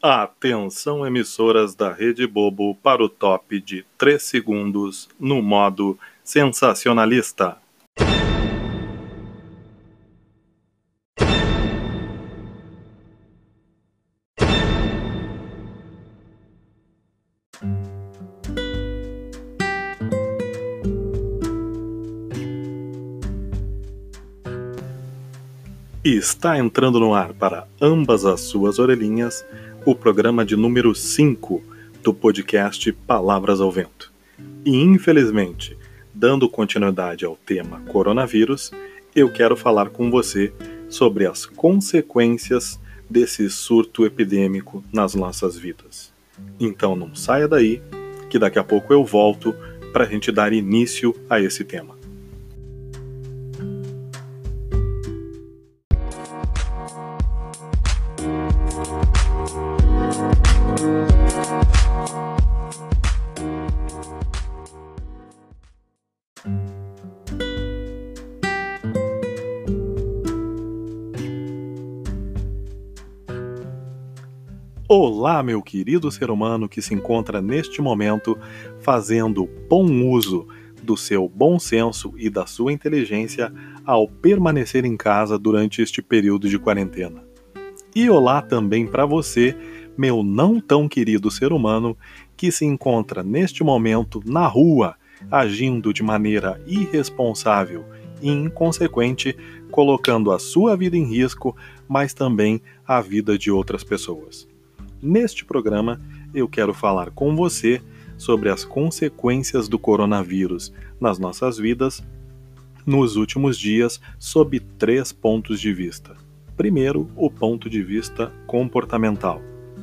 Atenção emissoras da Rede Bobo para o top de 3 segundos no modo sensacionalista. Está entrando no ar para ambas as suas orelhinhas o programa de número 5 do podcast Palavras ao Vento. E infelizmente, dando continuidade ao tema coronavírus, eu quero falar com você sobre as consequências desse surto epidêmico nas nossas vidas. Então não saia daí, que daqui a pouco eu volto para a gente dar início a esse tema. Olá, meu querido ser humano que se encontra neste momento fazendo bom uso do seu bom senso e da sua inteligência ao permanecer em casa durante este período de quarentena. E olá também para você, meu não tão querido ser humano que se encontra neste momento na rua, agindo de maneira irresponsável e inconsequente, colocando a sua vida em risco, mas também a vida de outras pessoas. Neste programa, eu quero falar com você sobre as consequências do coronavírus nas nossas vidas nos últimos dias, sob três pontos de vista. Primeiro, o ponto de vista comportamental.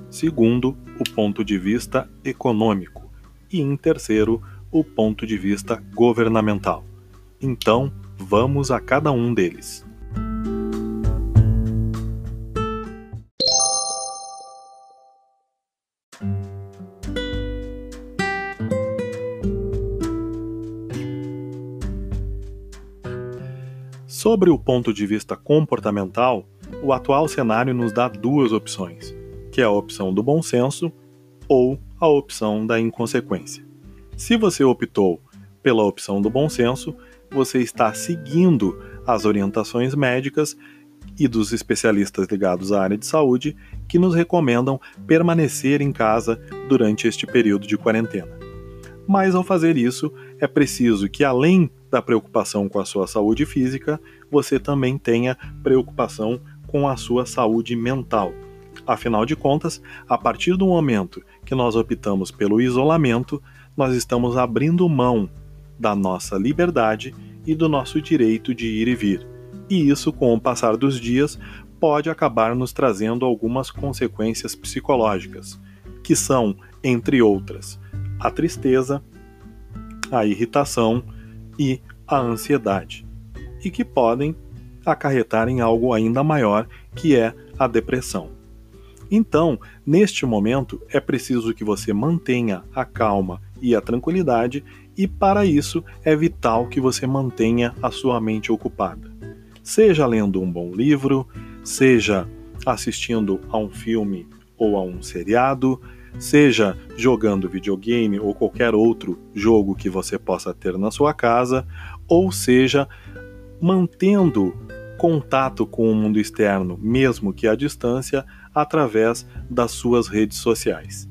Segundo, o ponto de vista econômico. E em terceiro, o ponto de vista governamental. Então, vamos a cada um deles. Sobre o ponto de vista comportamental, o atual cenário nos dá duas opções, que é a opção do bom senso ou a opção da inconsequência. Se você optou pela opção do bom senso, você está seguindo as orientações médicas e dos especialistas ligados à área de saúde que nos recomendam permanecer em casa durante este período de quarentena. Mas ao fazer isso, é preciso que, além da preocupação com a sua saúde física, você também tenha preocupação com a sua saúde mental. Afinal de contas, a partir do momento que nós optamos pelo isolamento, nós estamos abrindo mão da nossa liberdade e do nosso direito de ir e vir. E isso, com o passar dos dias, pode acabar nos trazendo algumas consequências psicológicas, que são, entre outras, a tristeza, a irritação e a ansiedade, e que podem acarretar em algo ainda maior, que é a depressão. Então, neste momento, é preciso que você mantenha a calma e a tranquilidade, e para isso é vital que você mantenha a sua mente ocupada. Seja lendo um bom livro, seja assistindo a um filme ou a um seriado, seja jogando videogame ou qualquer outro jogo que você possa ter na sua casa, ou seja, mantendo contato com o mundo externo, mesmo que à distância, através das suas redes sociais.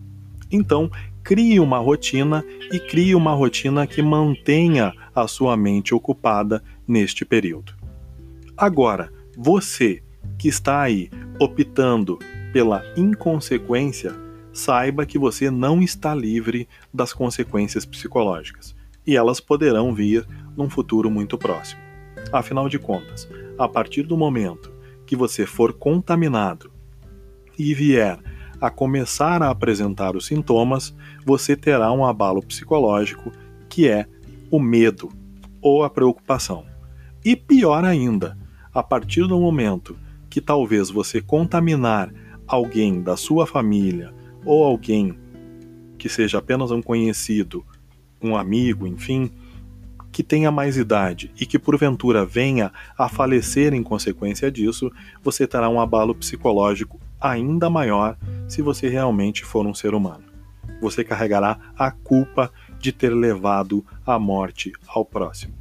Então, crie uma rotina e crie uma rotina que mantenha a sua mente ocupada neste período. Agora, você que está aí optando pela inconsequência, saiba que você não está livre das consequências psicológicas, e elas poderão vir num futuro muito próximo. Afinal de contas, a partir do momento que você for contaminado e vier a começar a apresentar os sintomas, você terá um abalo psicológico que é o medo ou a preocupação. E pior ainda, a partir do momento que talvez você contaminar alguém da sua família ou alguém que seja apenas um conhecido, um amigo, enfim, que tenha mais idade e que porventura venha a falecer em consequência disso, você terá um abalo psicológico ainda maior se você realmente for um ser humano. Você carregará a culpa de ter levado a morte ao próximo.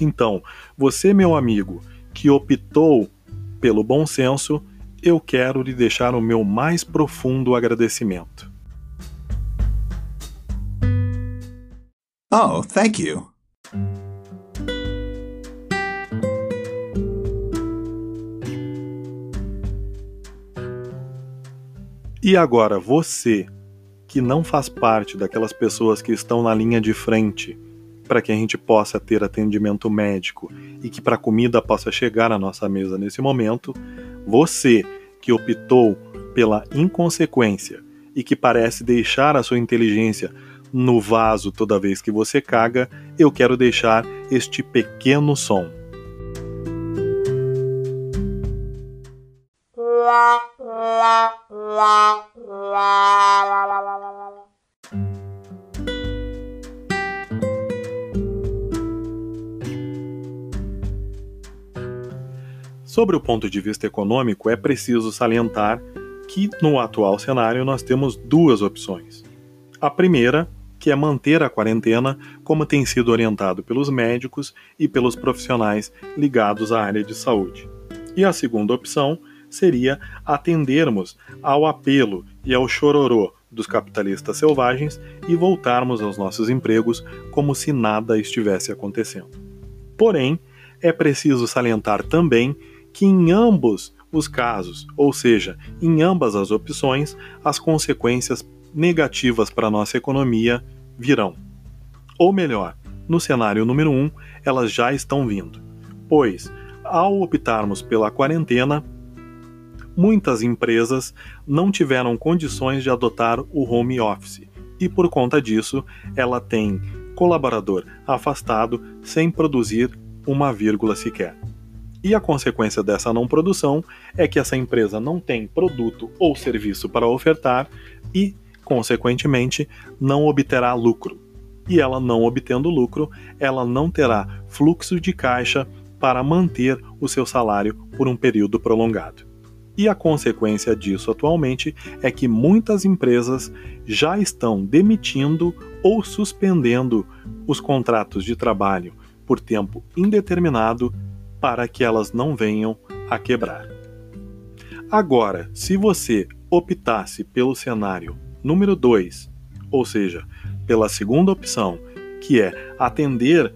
Então, você, meu amigo, que optou pelo bom senso, eu quero lhe deixar o meu mais profundo agradecimento. Oh, thank you. E agora, você, que não faz parte daquelas pessoas que estão na linha de frente para que a gente possa ter atendimento médico e que para a comida possa chegar à nossa mesa nesse momento, você que optou pela inconsequência e que parece deixar a sua inteligência no vaso toda vez que você caga, eu quero deixar este pequeno som. Sobre o ponto de vista econômico, é preciso salientar que no atual cenário nós temos duas opções. A primeira, que é manter a quarentena, como tem sido orientado pelos médicos e pelos profissionais ligados à área de saúde. E a segunda opção seria atendermos ao apelo e ao chororô dos capitalistas selvagens e voltarmos aos nossos empregos como se nada estivesse acontecendo. Porém, é preciso salientar também que em ambos os casos, ou seja, em ambas as opções, as consequências negativas para a nossa economia virão. Ou melhor, no cenário número 1, um, elas já estão vindo. Pois, ao optarmos pela quarentena, muitas empresas não tiveram condições de adotar o home office e, por conta disso, ela tem colaborador afastado sem produzir uma vírgula sequer. E a consequência dessa não produção é que essa empresa não tem produto ou serviço para ofertar e, consequentemente, não obterá lucro. E ela não obtendo lucro, ela não terá fluxo de caixa para manter o seu salário por um período prolongado. E a consequência disso atualmente é que muitas empresas já estão demitindo ou suspendendo os contratos de trabalho por tempo indeterminado para que elas não venham a quebrar. Agora, se você optasse pelo cenário número 2, ou seja, pela segunda opção, que é atender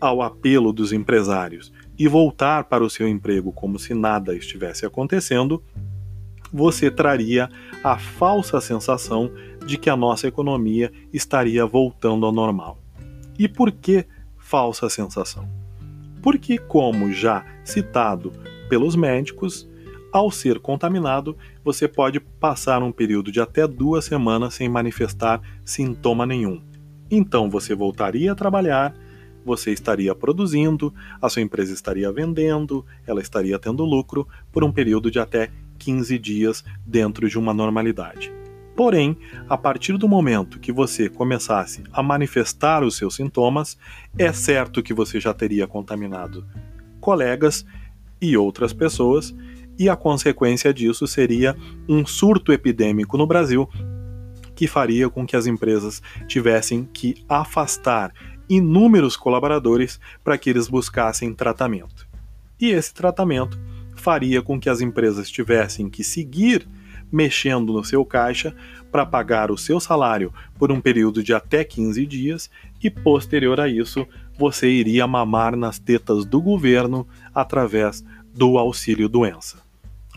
ao apelo dos empresários e voltar para o seu emprego como se nada estivesse acontecendo, você traria a falsa sensação de que a nossa economia estaria voltando ao normal. E por que falsa sensação? porque, como já citado pelos médicos, ao ser contaminado, você pode passar um período de até duas semanas sem manifestar sintoma nenhum. Então você voltaria a trabalhar, você estaria produzindo, a sua empresa estaria vendendo, ela estaria tendo lucro por um período de até 15 dias dentro de uma normalidade. Porém, a partir do momento que você começasse a manifestar os seus sintomas, é certo que você já teria contaminado colegas e outras pessoas, e a consequência disso seria um surto epidêmico no Brasil que faria com que as empresas tivessem que afastar inúmeros colaboradores para que eles buscassem tratamento. E esse tratamento faria com que as empresas tivessem que seguir mexendo no seu caixa para pagar o seu salário por um período de até 15 dias e, posterior a isso, você iria mamar nas tetas do governo através do auxílio doença.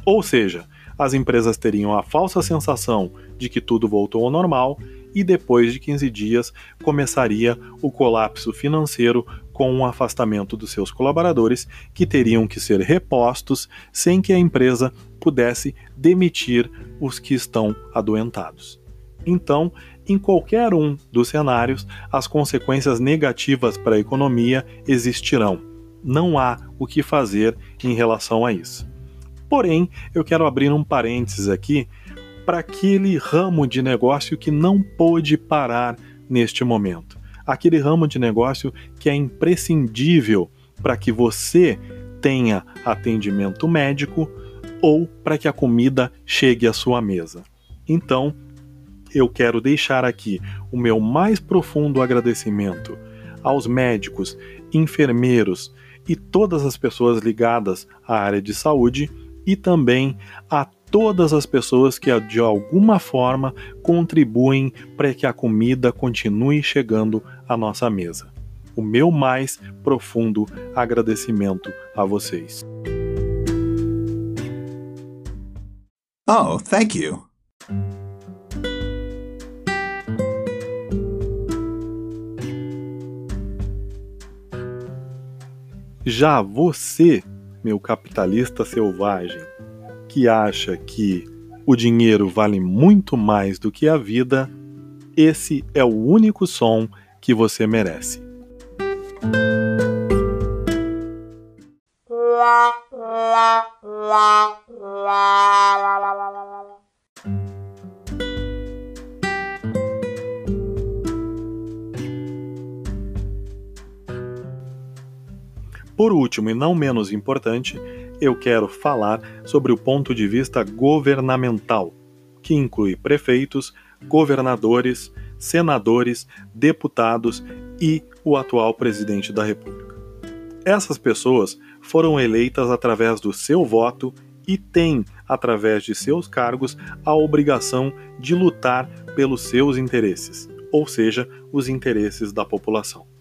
Ou seja, as empresas teriam a falsa sensação de que tudo voltou ao normal e depois de 15 dias começaria o colapso financeiro com o afastamento dos seus colaboradores que teriam que ser repostos sem que a empresa pudesse demitir os que estão adoentados. Então, em qualquer um dos cenários, as consequências negativas para a economia existirão. Não há o que fazer em relação a isso. Porém, eu quero abrir um parênteses aqui para aquele ramo de negócio que não pôde parar neste momento. Aquele ramo de negócio que é imprescindível para que você tenha atendimento médico ou para que a comida chegue à sua mesa. Então, eu quero deixar aqui o meu mais profundo agradecimento aos médicos, enfermeiros e todas as pessoas ligadas à área de saúde e também a todas as pessoas que de alguma forma contribuem para que a comida continue chegando à nossa mesa. O meu mais profundo agradecimento a vocês. Oh, thank you. Já você, meu capitalista selvagem, que acha que o dinheiro vale muito mais do que a vida, esse é o único som que você merece. Por último, e não menos importante, eu quero falar sobre o ponto de vista governamental, que inclui prefeitos, governadores, senadores, deputados e o atual presidente da República. Essas pessoas foram eleitas através do seu voto e têm, através de seus cargos, a obrigação de lutar pelos seus interesses, ou seja, os interesses da população.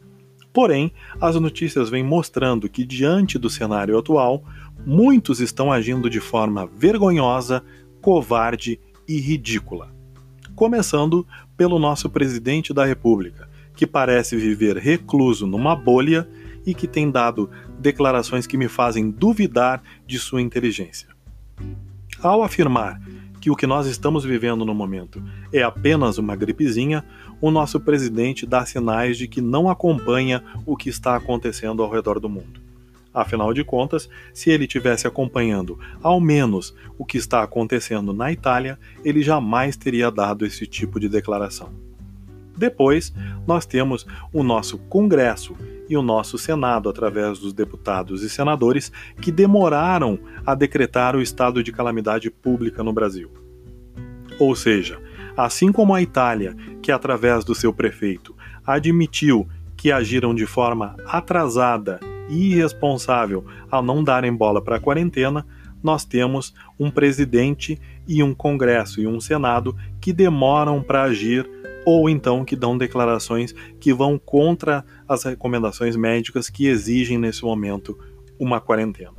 Porém, as notícias vêm mostrando que, diante do cenário atual, muitos estão agindo de forma vergonhosa, covarde e ridícula. Começando pelo nosso presidente da República, que parece viver recluso numa bolha e que tem dado declarações que me fazem duvidar de sua inteligência. Ao afirmar que o que nós estamos vivendo no momento é apenas uma gripezinha, o nosso presidente dá sinais de que não acompanha o que está acontecendo ao redor do mundo. Afinal de contas, se ele tivesse acompanhando ao menos o que está acontecendo na Itália, ele jamais teria dado esse tipo de declaração. Depois, nós temos o nosso Congresso e o nosso Senado, através dos deputados e senadores, que demoraram a decretar o estado de calamidade pública no Brasil. Ou seja, assim como a Itália, que através do seu prefeito admitiu que agiram de forma atrasada e irresponsável ao não darem bola para a quarentena, nós temos um presidente e um Congresso e um Senado que demoram para agir ou então que dão declarações que vão contra as recomendações médicas que exigem nesse momento uma quarentena.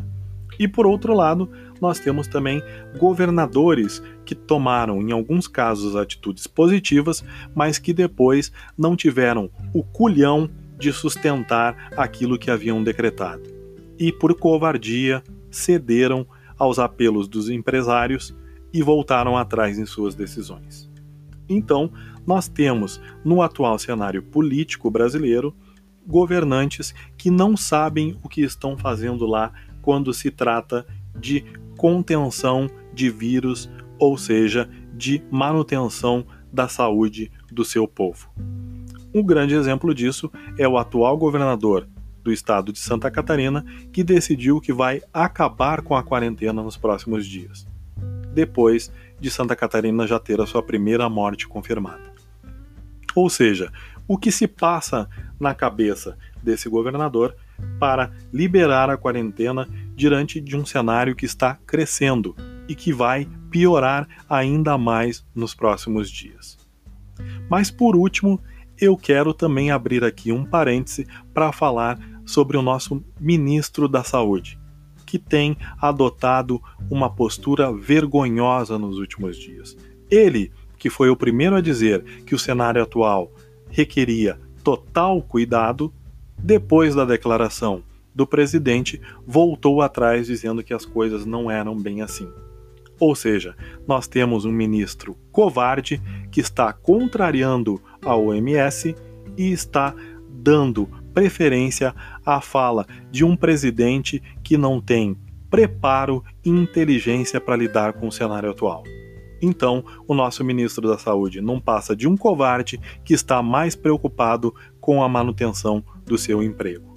E por outro lado, nós temos também governadores que tomaram, em alguns casos, atitudes positivas, mas que depois não tiveram o culhão de sustentar aquilo que haviam decretado. E por covardia cederam aos apelos dos empresários e voltaram atrás em suas decisões. Então, nós temos, no atual cenário político brasileiro, governantes que não sabem o que estão fazendo lá quando se trata de contenção de vírus, ou seja, de manutenção da saúde do seu povo. Um grande exemplo disso é o atual governador do estado de Santa Catarina, que decidiu que vai acabar com a quarentena nos próximos dias, depois de Santa Catarina já ter a sua primeira morte confirmada. Ou seja, o que se passa na cabeça desse governador para liberar a quarentena diante de um cenário que está crescendo e que vai piorar ainda mais nos próximos dias. Mas por último, eu quero também abrir aqui um parêntese para falar sobre o nosso ministro da Saúde, que tem adotado uma postura vergonhosa nos últimos dias. Ele que foi o primeiro a dizer que o cenário atual requeria total cuidado, depois da declaração do presidente, voltou atrás dizendo que as coisas não eram bem assim. Ou seja, nós temos um ministro covarde que está contrariando a OMS e está dando preferência à fala de um presidente que não tem preparo e inteligência para lidar com o cenário atual. Então, o nosso ministro da Saúde não passa de um covarde que está mais preocupado com a manutenção do seu emprego.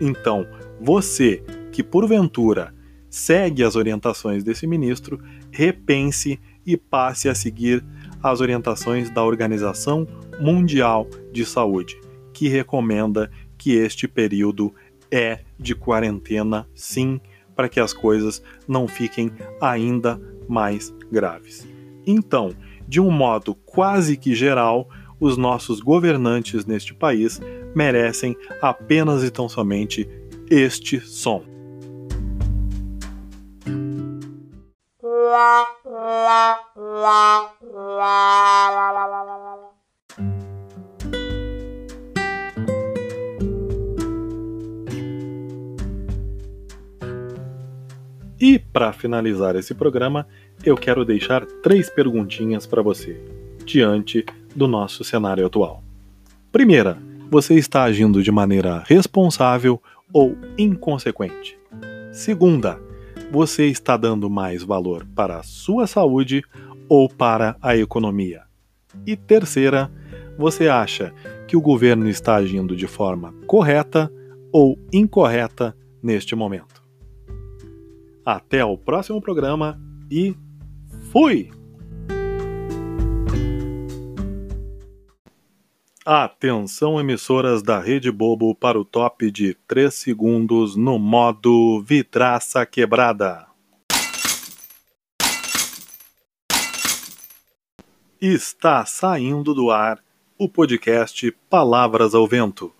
Então, você que porventura segue as orientações desse ministro, repense e passe a seguir as orientações da Organização Mundial de Saúde, que recomenda que este período é de quarentena, sim, para que as coisas não fiquem ainda mais graves. Então, de um modo quase que geral, os nossos governantes neste país merecem apenas e tão somente este som. E para finalizar esse programa, eu quero deixar três perguntinhas para você, diante do nosso cenário atual. Primeira, você está agindo de maneira responsável ou inconsequente? Segunda, você está dando mais valor para a sua saúde ou para a economia? E terceira, você acha que o governo está agindo de forma correta ou incorreta neste momento? Até o próximo programa e fui! Atenção, emissoras da Rede Bobo, para o top de 3 segundos no modo vidraça quebrada. Está saindo do ar o podcast Palavras ao Vento.